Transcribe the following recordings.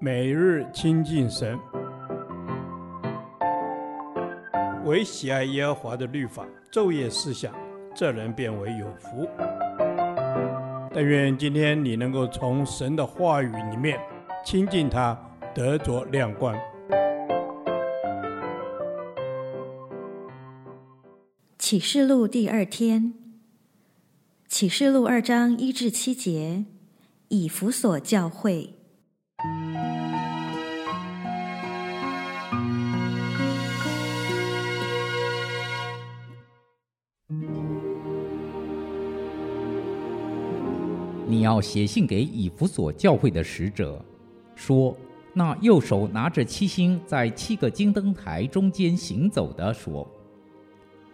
每日亲近神，唯喜爱耶和华的律法，昼夜思想，这人便为有福。但愿今天你能够从神的话语里面亲近他，得着亮光。启示录第二天，启示录二章一至七节，以弗所教会。要写信给以弗所教会的使者，说：那右手拿着七星，在七个金灯台中间行走的说。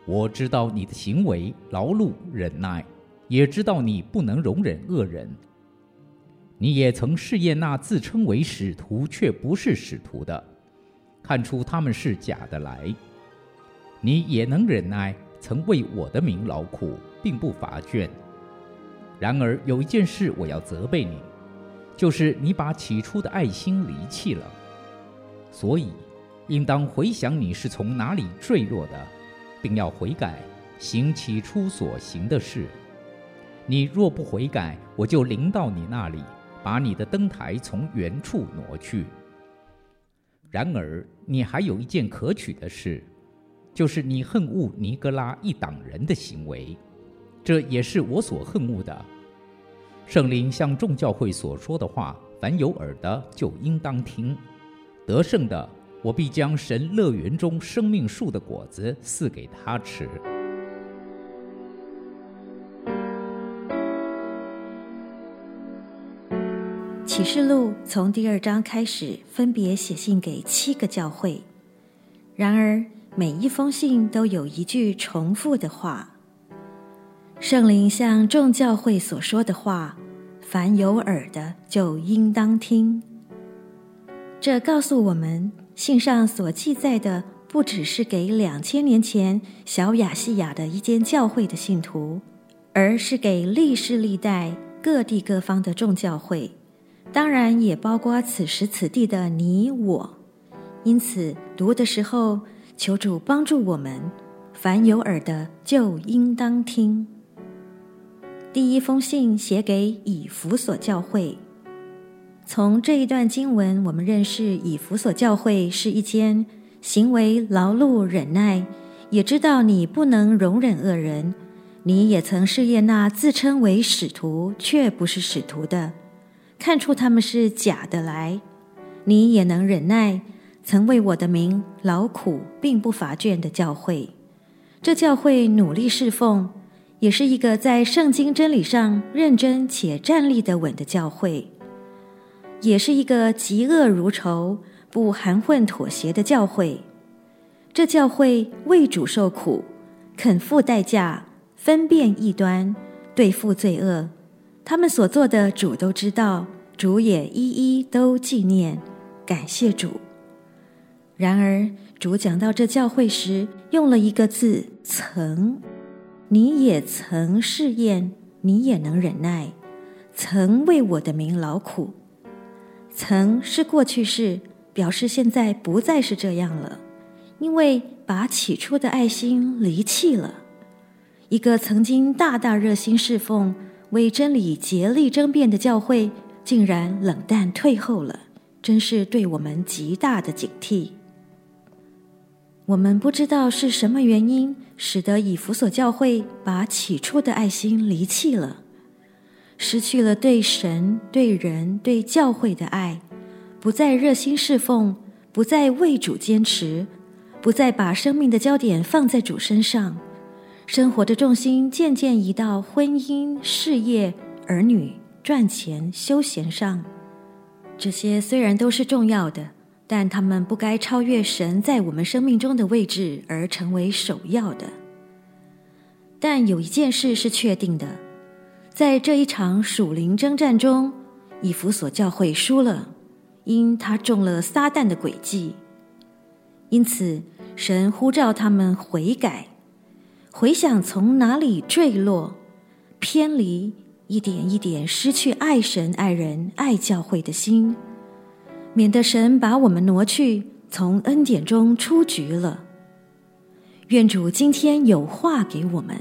我知道你的行为，劳碌忍耐，也知道你不能容忍恶人。你也曾试验那自称为使徒却不是使徒的，看出他们是假的来。你也能忍耐，曾为我的名劳苦，并不乏倦。然而有一件事我要责备你，就是你把起初的爱心离弃了。所以，应当回想你是从哪里坠落的。并要悔改，行起初所行的事。你若不悔改，我就临到你那里，把你的灯台从原处挪去。然而，你还有一件可取的事，就是你恨恶尼哥拉一党人的行为，这也是我所恨恶的。圣灵向众教会所说的话，凡有耳的就应当听。得胜的。我必将神乐园中生命树的果子赐给他吃。启示录从第二章开始，分别写信给七个教会。然而，每一封信都有一句重复的话：圣灵向众教会所说的话，凡有耳的就应当听。这告诉我们。信上所记载的，不只是给两千年前小亚细亚的一间教会的信徒，而是给历世历代各地各方的众教会，当然也包括此时此地的你我。因此，读的时候，求主帮助我们，凡有耳的就应当听。第一封信写给以弗所教会。从这一段经文，我们认识以弗所教会是一间行为劳碌忍耐，也知道你不能容忍恶人。你也曾试验那自称为使徒却不是使徒的，看出他们是假的来。你也能忍耐，曾为我的名劳苦，并不乏倦的教会。这教会努力侍奉，也是一个在圣经真理上认真且站立的稳的教会。也是一个嫉恶如仇、不含混妥协的教会。这教会为主受苦，肯付代价，分辨异端，对付罪恶。他们所做的，主都知道，主也一一都纪念，感谢主。然而，主讲到这教会时，用了一个字“曾”。你也曾试验，你也能忍耐，曾为我的名劳苦。曾是过去式，表示现在不再是这样了，因为把起初的爱心离弃了。一个曾经大大热心侍奉、为真理竭力争辩的教会，竟然冷淡退后了，真是对我们极大的警惕。我们不知道是什么原因，使得以弗所教会把起初的爱心离弃了。失去了对神、对人、对教会的爱，不再热心侍奉，不再为主坚持，不再把生命的焦点放在主身上，生活的重心渐渐移到婚姻、事业、儿女、赚钱、休闲上。这些虽然都是重要的，但他们不该超越神在我们生命中的位置而成为首要的。但有一件事是确定的。在这一场属灵征战中，以弗所教会输了，因他中了撒旦的诡计。因此，神呼召他们悔改，回想从哪里坠落、偏离，一点一点失去爱神、爱人、爱教会的心。免得神把我们挪去，从恩典中出局了。愿主今天有话给我们，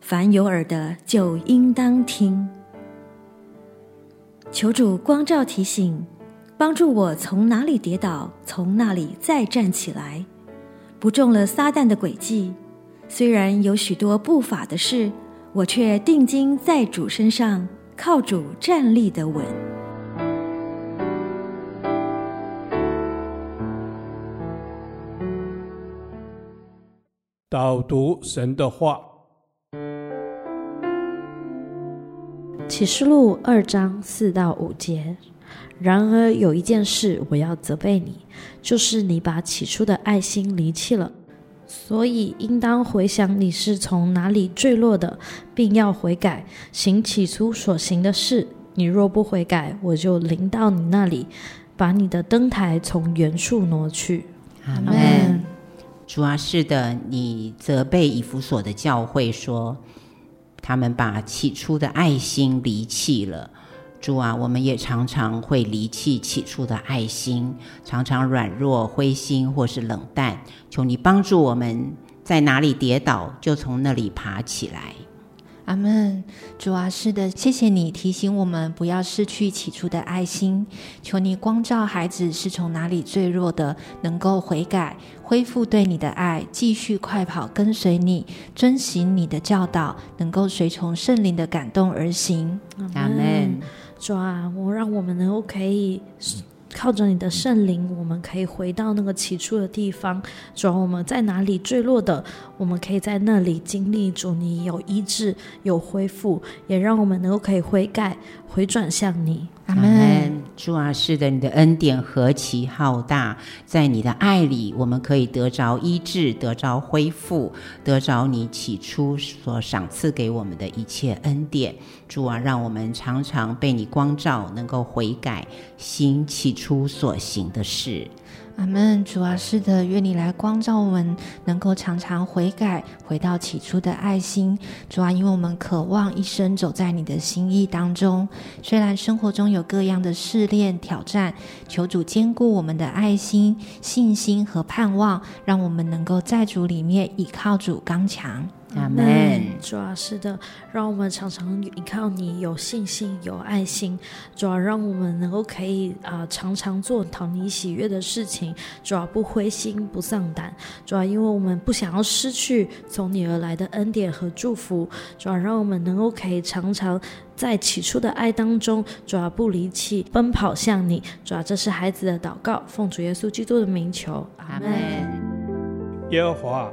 凡有耳的就应当听。求主光照提醒，帮助我从哪里跌倒，从那里再站起来，不中了撒旦的诡计。虽然有许多不法的事，我却定睛在主身上，靠主站立得稳。导读神的话，启示录二章四到五节。然而有一件事我要责备你，就是你把起初的爱心离弃了。所以应当回想你是从哪里坠落的，并要悔改，行起初所行的事。你若不悔改，我就临到你那里，把你的灯台从原处挪去。阿门。主啊，是的，你责备以弗所的教会说，他们把起初的爱心离弃了。主啊，我们也常常会离弃起初的爱心，常常软弱、灰心或是冷淡。求你帮助我们，在哪里跌倒，就从那里爬起来。阿门。主啊，是的，谢谢你提醒我们不要失去起初的爱心。求你光照孩子是从哪里坠落的，能够悔改，恢复对你的爱，继续快跑跟随你，遵行你的教导，能够随从圣灵的感动而行。阿门。主啊，我让我们能够可以靠着你的圣灵，我们可以回到那个起初的地方。主要，我们在哪里坠落的，我们可以在那里经历主你有医治、有恢复，也让我们能够可以悔改、回转向你。阿门。主啊，是的，你的恩典何其浩大，在你的爱里，我们可以得着医治，得着恢复，得着你起初所赏赐给我们的一切恩典。主啊，让我们常常被你光照，能够悔改，行起初所行的事。阿门，主啊，是的，愿你来光照我们，能够常常悔改，回到起初的爱心。主啊，因为我们渴望一生走在你的心意当中。虽然生活中有各样的试炼挑战，求主坚固我们的爱心、信心和盼望，让我们能够在主里面倚靠主刚强。阿门。主啊，是的，让我们常常依靠你，有信心，有爱心。主啊，让我们能够可以啊、呃，常常做讨你喜悦的事情。主啊，不灰心，不丧胆。主啊，因为我们不想要失去从你而来的恩典和祝福。主啊，让我们能够可以常常在起初的爱当中，主啊，不离弃，奔跑向你。主啊，这是孩子的祷告，奉主耶稣基督的名求。阿门。耶和华。